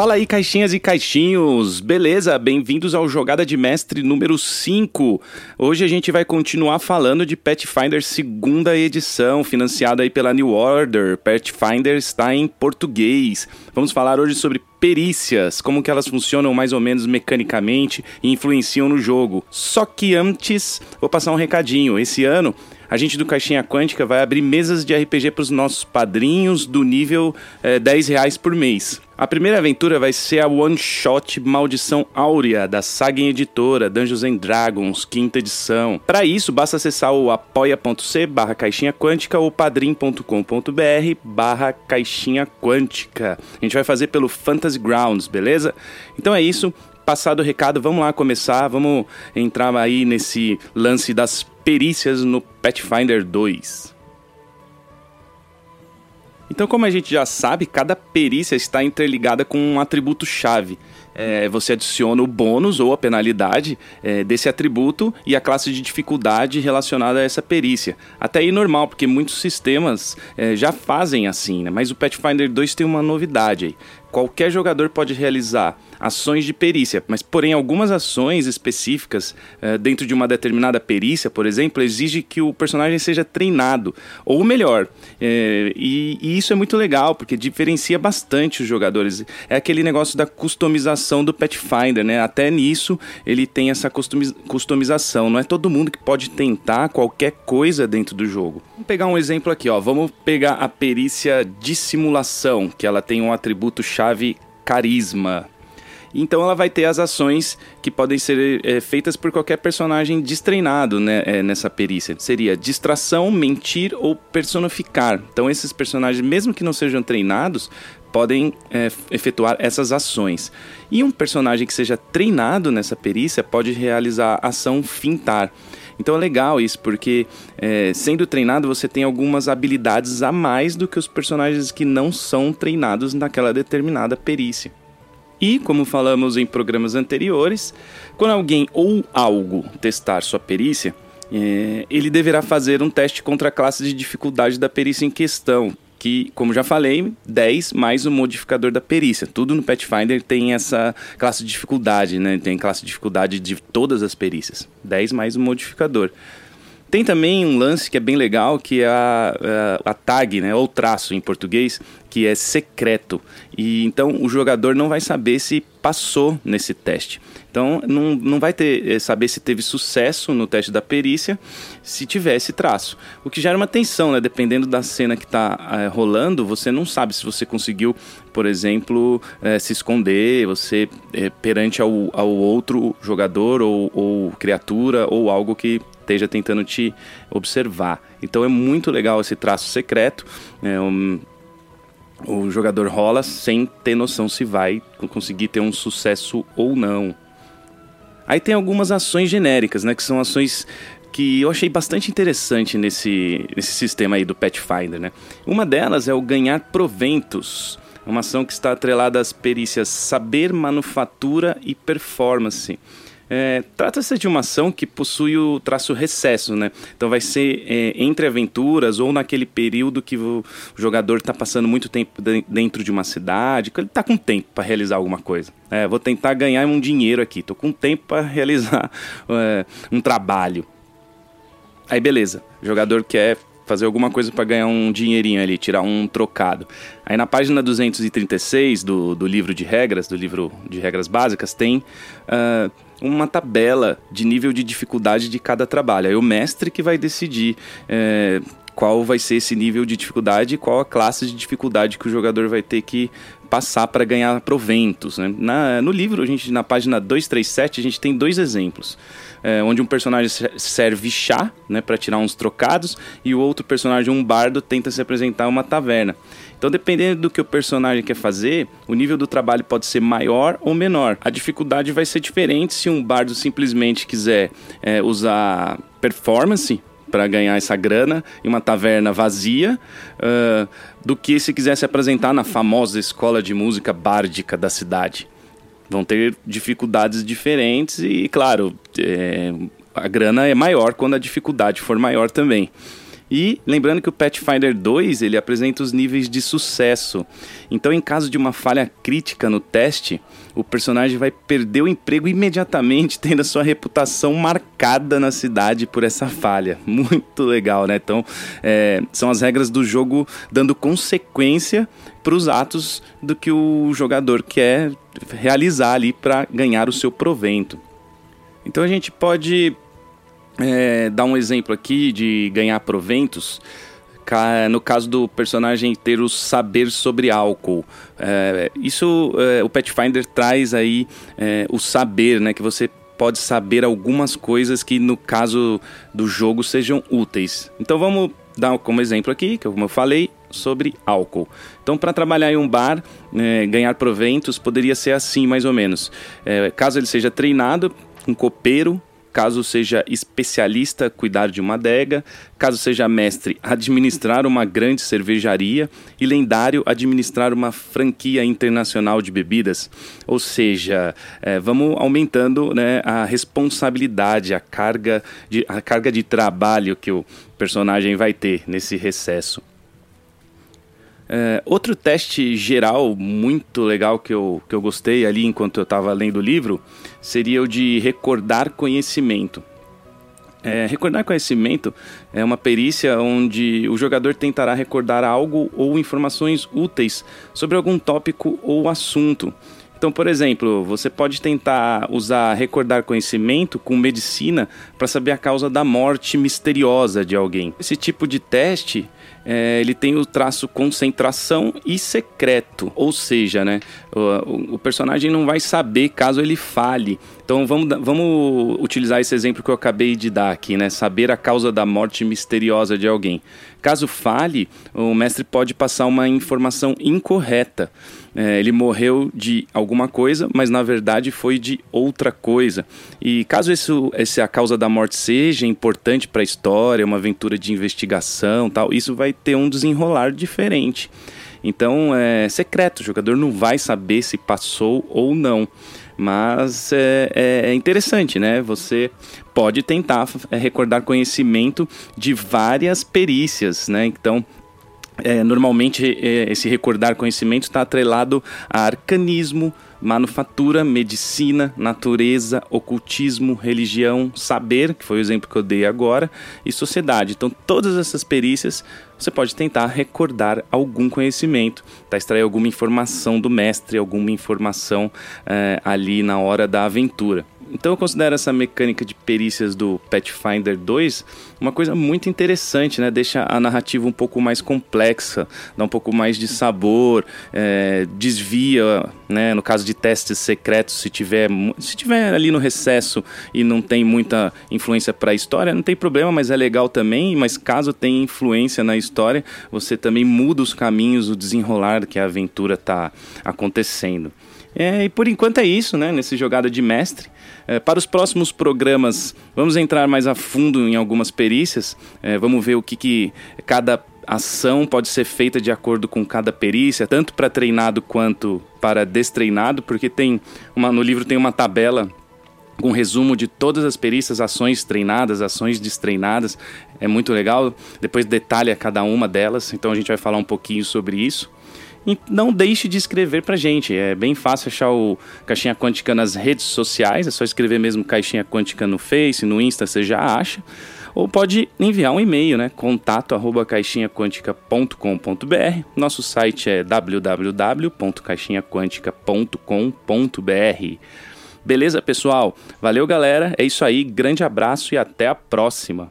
Fala aí, caixinhas e caixinhos, beleza? Bem-vindos ao Jogada de Mestre número 5. Hoje a gente vai continuar falando de Pathfinder segunda edição, financiada aí pela New Order. Pathfinder está em português. Vamos falar hoje sobre perícias, como que elas funcionam mais ou menos mecanicamente e influenciam no jogo. Só que antes, vou passar um recadinho. Esse ano a gente do Caixinha Quântica vai abrir mesas de RPG para os nossos padrinhos do nível é, 10 reais por mês. A primeira aventura vai ser a One Shot Maldição Áurea, da Saga Editora, Dungeons and Dragons, quinta edição. Para isso, basta acessar o apoia.c barra caixinha quântica ou padrim.com.br barra caixinha quântica. A gente vai fazer pelo Fantasy Grounds, beleza? Então é isso passado o recado, vamos lá começar, vamos entrar aí nesse lance das perícias no Pathfinder 2. Então, como a gente já sabe, cada perícia está interligada com um atributo-chave. É, você adiciona o bônus ou a penalidade é, desse atributo e a classe de dificuldade relacionada a essa perícia. Até aí normal, porque muitos sistemas é, já fazem assim, né? mas o Pathfinder 2 tem uma novidade aí. Qualquer jogador pode realizar ações de perícia, mas porém algumas ações específicas uh, dentro de uma determinada perícia, por exemplo, exige que o personagem seja treinado, ou melhor, é, e, e, isso é muito legal porque diferencia bastante os jogadores. É aquele negócio da customização do Pathfinder, né? Até nisso ele tem essa customização. Não é todo mundo que pode tentar qualquer coisa dentro do jogo. Vamos pegar um exemplo aqui, ó. Vamos pegar a perícia dissimulação, que ela tem um atributo chave carisma. Então ela vai ter as ações que podem ser é, feitas por qualquer personagem destreinado né, é, nessa perícia. Seria distração, mentir ou personificar. Então esses personagens, mesmo que não sejam treinados, podem é, efetuar essas ações. E um personagem que seja treinado nessa perícia pode realizar a ação fintar. Então é legal isso, porque é, sendo treinado você tem algumas habilidades a mais do que os personagens que não são treinados naquela determinada perícia. E, como falamos em programas anteriores, quando alguém ou algo testar sua perícia, é, ele deverá fazer um teste contra a classe de dificuldade da perícia em questão, que, como já falei, 10 mais o modificador da perícia. Tudo no Pathfinder tem essa classe de dificuldade, né? Tem classe de dificuldade de todas as perícias. 10 mais o modificador. Tem também um lance que é bem legal, que é a, a, a, tag, né, ou traço em português, que é secreto. E então o jogador não vai saber se passou nesse teste. Então não, não vai ter é, saber se teve sucesso no teste da perícia se tivesse traço. O que gera uma tensão, né? Dependendo da cena que está é, rolando, você não sabe se você conseguiu, por exemplo, é, se esconder, você perante ao, ao outro jogador ou, ou criatura ou algo que esteja tentando te observar. Então é muito legal esse traço secreto. É um, o jogador rola sem ter noção se vai conseguir ter um sucesso ou não. Aí tem algumas ações genéricas, né, que são ações que eu achei bastante interessante nesse, nesse sistema aí do Pathfinder, né? Uma delas é o ganhar proventos, uma ação que está atrelada às perícias saber, manufatura e performance. É, Trata-se de uma ação que possui o traço recesso, né? Então vai ser é, entre aventuras ou naquele período que o jogador está passando muito tempo dentro de uma cidade, que ele está com tempo para realizar alguma coisa. É, vou tentar ganhar um dinheiro aqui, estou com tempo para realizar é, um trabalho. Aí beleza, o jogador quer fazer alguma coisa para ganhar um dinheirinho ali, tirar um trocado. Aí na página 236 do, do livro de regras, do livro de regras básicas, tem uh, uma tabela de nível de dificuldade de cada trabalho. Aí o mestre que vai decidir. É, qual vai ser esse nível de dificuldade e qual a classe de dificuldade que o jogador vai ter que passar para ganhar proventos. Né? Na, no livro, a gente, na página 237, a gente tem dois exemplos. É, onde um personagem serve chá né, para tirar uns trocados e o outro personagem, um bardo, tenta se apresentar uma taverna. Então, dependendo do que o personagem quer fazer, o nível do trabalho pode ser maior ou menor. A dificuldade vai ser diferente se um bardo simplesmente quiser é, usar performance para ganhar essa grana em uma taverna vazia, uh, do que se quisesse apresentar na famosa escola de música bárdica da cidade. Vão ter dificuldades diferentes e, claro, é, a grana é maior quando a dificuldade for maior também. E lembrando que o Pathfinder 2 ele apresenta os níveis de sucesso. Então, em caso de uma falha crítica no teste, o personagem vai perder o emprego imediatamente, tendo a sua reputação marcada na cidade por essa falha. Muito legal, né? Então, é, são as regras do jogo dando consequência para os atos do que o jogador quer realizar ali para ganhar o seu provento. Então a gente pode é, dar um exemplo aqui de ganhar proventos. No caso do personagem ter o saber sobre álcool. É, isso é, o Pathfinder traz aí é, o saber, né? Que você pode saber algumas coisas que no caso do jogo sejam úteis. Então vamos dar como exemplo aqui, que como eu falei, sobre álcool. Então, para trabalhar em um bar, é, ganhar proventos, poderia ser assim, mais ou menos. É, caso ele seja treinado, um copeiro caso seja especialista, cuidar de uma adega, caso seja mestre, administrar uma grande cervejaria e lendário, administrar uma franquia internacional de bebidas. Ou seja, é, vamos aumentando né, a responsabilidade, a carga, de, a carga de trabalho que o personagem vai ter nesse recesso. É, outro teste geral muito legal que eu, que eu gostei ali enquanto eu estava lendo o livro seria o de recordar conhecimento. É, recordar conhecimento é uma perícia onde o jogador tentará recordar algo ou informações úteis sobre algum tópico ou assunto. Então, por exemplo, você pode tentar usar recordar conhecimento com medicina para saber a causa da morte misteriosa de alguém. Esse tipo de teste é, ele tem o traço concentração e secreto, ou seja, né, o, o, personagem não vai saber caso ele fale. Então vamos, vamos utilizar esse exemplo que eu acabei de dar aqui, né, saber a causa da morte misteriosa de alguém. Caso fale, o mestre pode passar uma informação incorreta. É, ele morreu de alguma coisa, mas na verdade foi de outra coisa. E caso isso, essa a causa da morte seja importante para a história, uma aventura de investigação, tal, isso vai ter um desenrolar diferente. Então é secreto, o jogador não vai saber se passou ou não. Mas é, é, é interessante, né? Você pode tentar é, recordar conhecimento de várias perícias, né? Então, é, normalmente é, esse recordar conhecimento está atrelado a arcanismo, manufatura, medicina, natureza, ocultismo, religião, saber, que foi o exemplo que eu dei agora, e sociedade. Então, todas essas perícias você pode tentar recordar algum conhecimento, tá? extrair alguma informação do mestre, alguma informação é, ali na hora da aventura. Então eu considero essa mecânica de perícias do Pathfinder 2 uma coisa muito interessante, né? Deixa a narrativa um pouco mais complexa, dá um pouco mais de sabor, é, desvia, né? No caso de testes secretos, se tiver, se tiver ali no recesso e não tem muita influência para a história, não tem problema, mas é legal também. Mas caso tenha influência na história, você também muda os caminhos, o desenrolar que a aventura está acontecendo. É, e por enquanto é isso, né? Nesse jogada de mestre. É, para os próximos programas, vamos entrar mais a fundo em algumas perícias. É, vamos ver o que, que cada ação pode ser feita de acordo com cada perícia, tanto para treinado quanto para destreinado, porque tem uma, no livro tem uma tabela com resumo de todas as perícias, ações treinadas, ações destreinadas. É muito legal. Depois detalha cada uma delas, então a gente vai falar um pouquinho sobre isso. Não deixe de escrever pra gente. É bem fácil achar o Caixinha Quântica nas redes sociais. É só escrever mesmo Caixinha Quântica no Face, no Insta, você já acha. Ou pode enviar um e-mail, né? Contato arroba caixinhaquântica.com.br. Nosso site é www.caixinhaquântica.com.br. Beleza, pessoal? Valeu, galera. É isso aí. Grande abraço e até a próxima.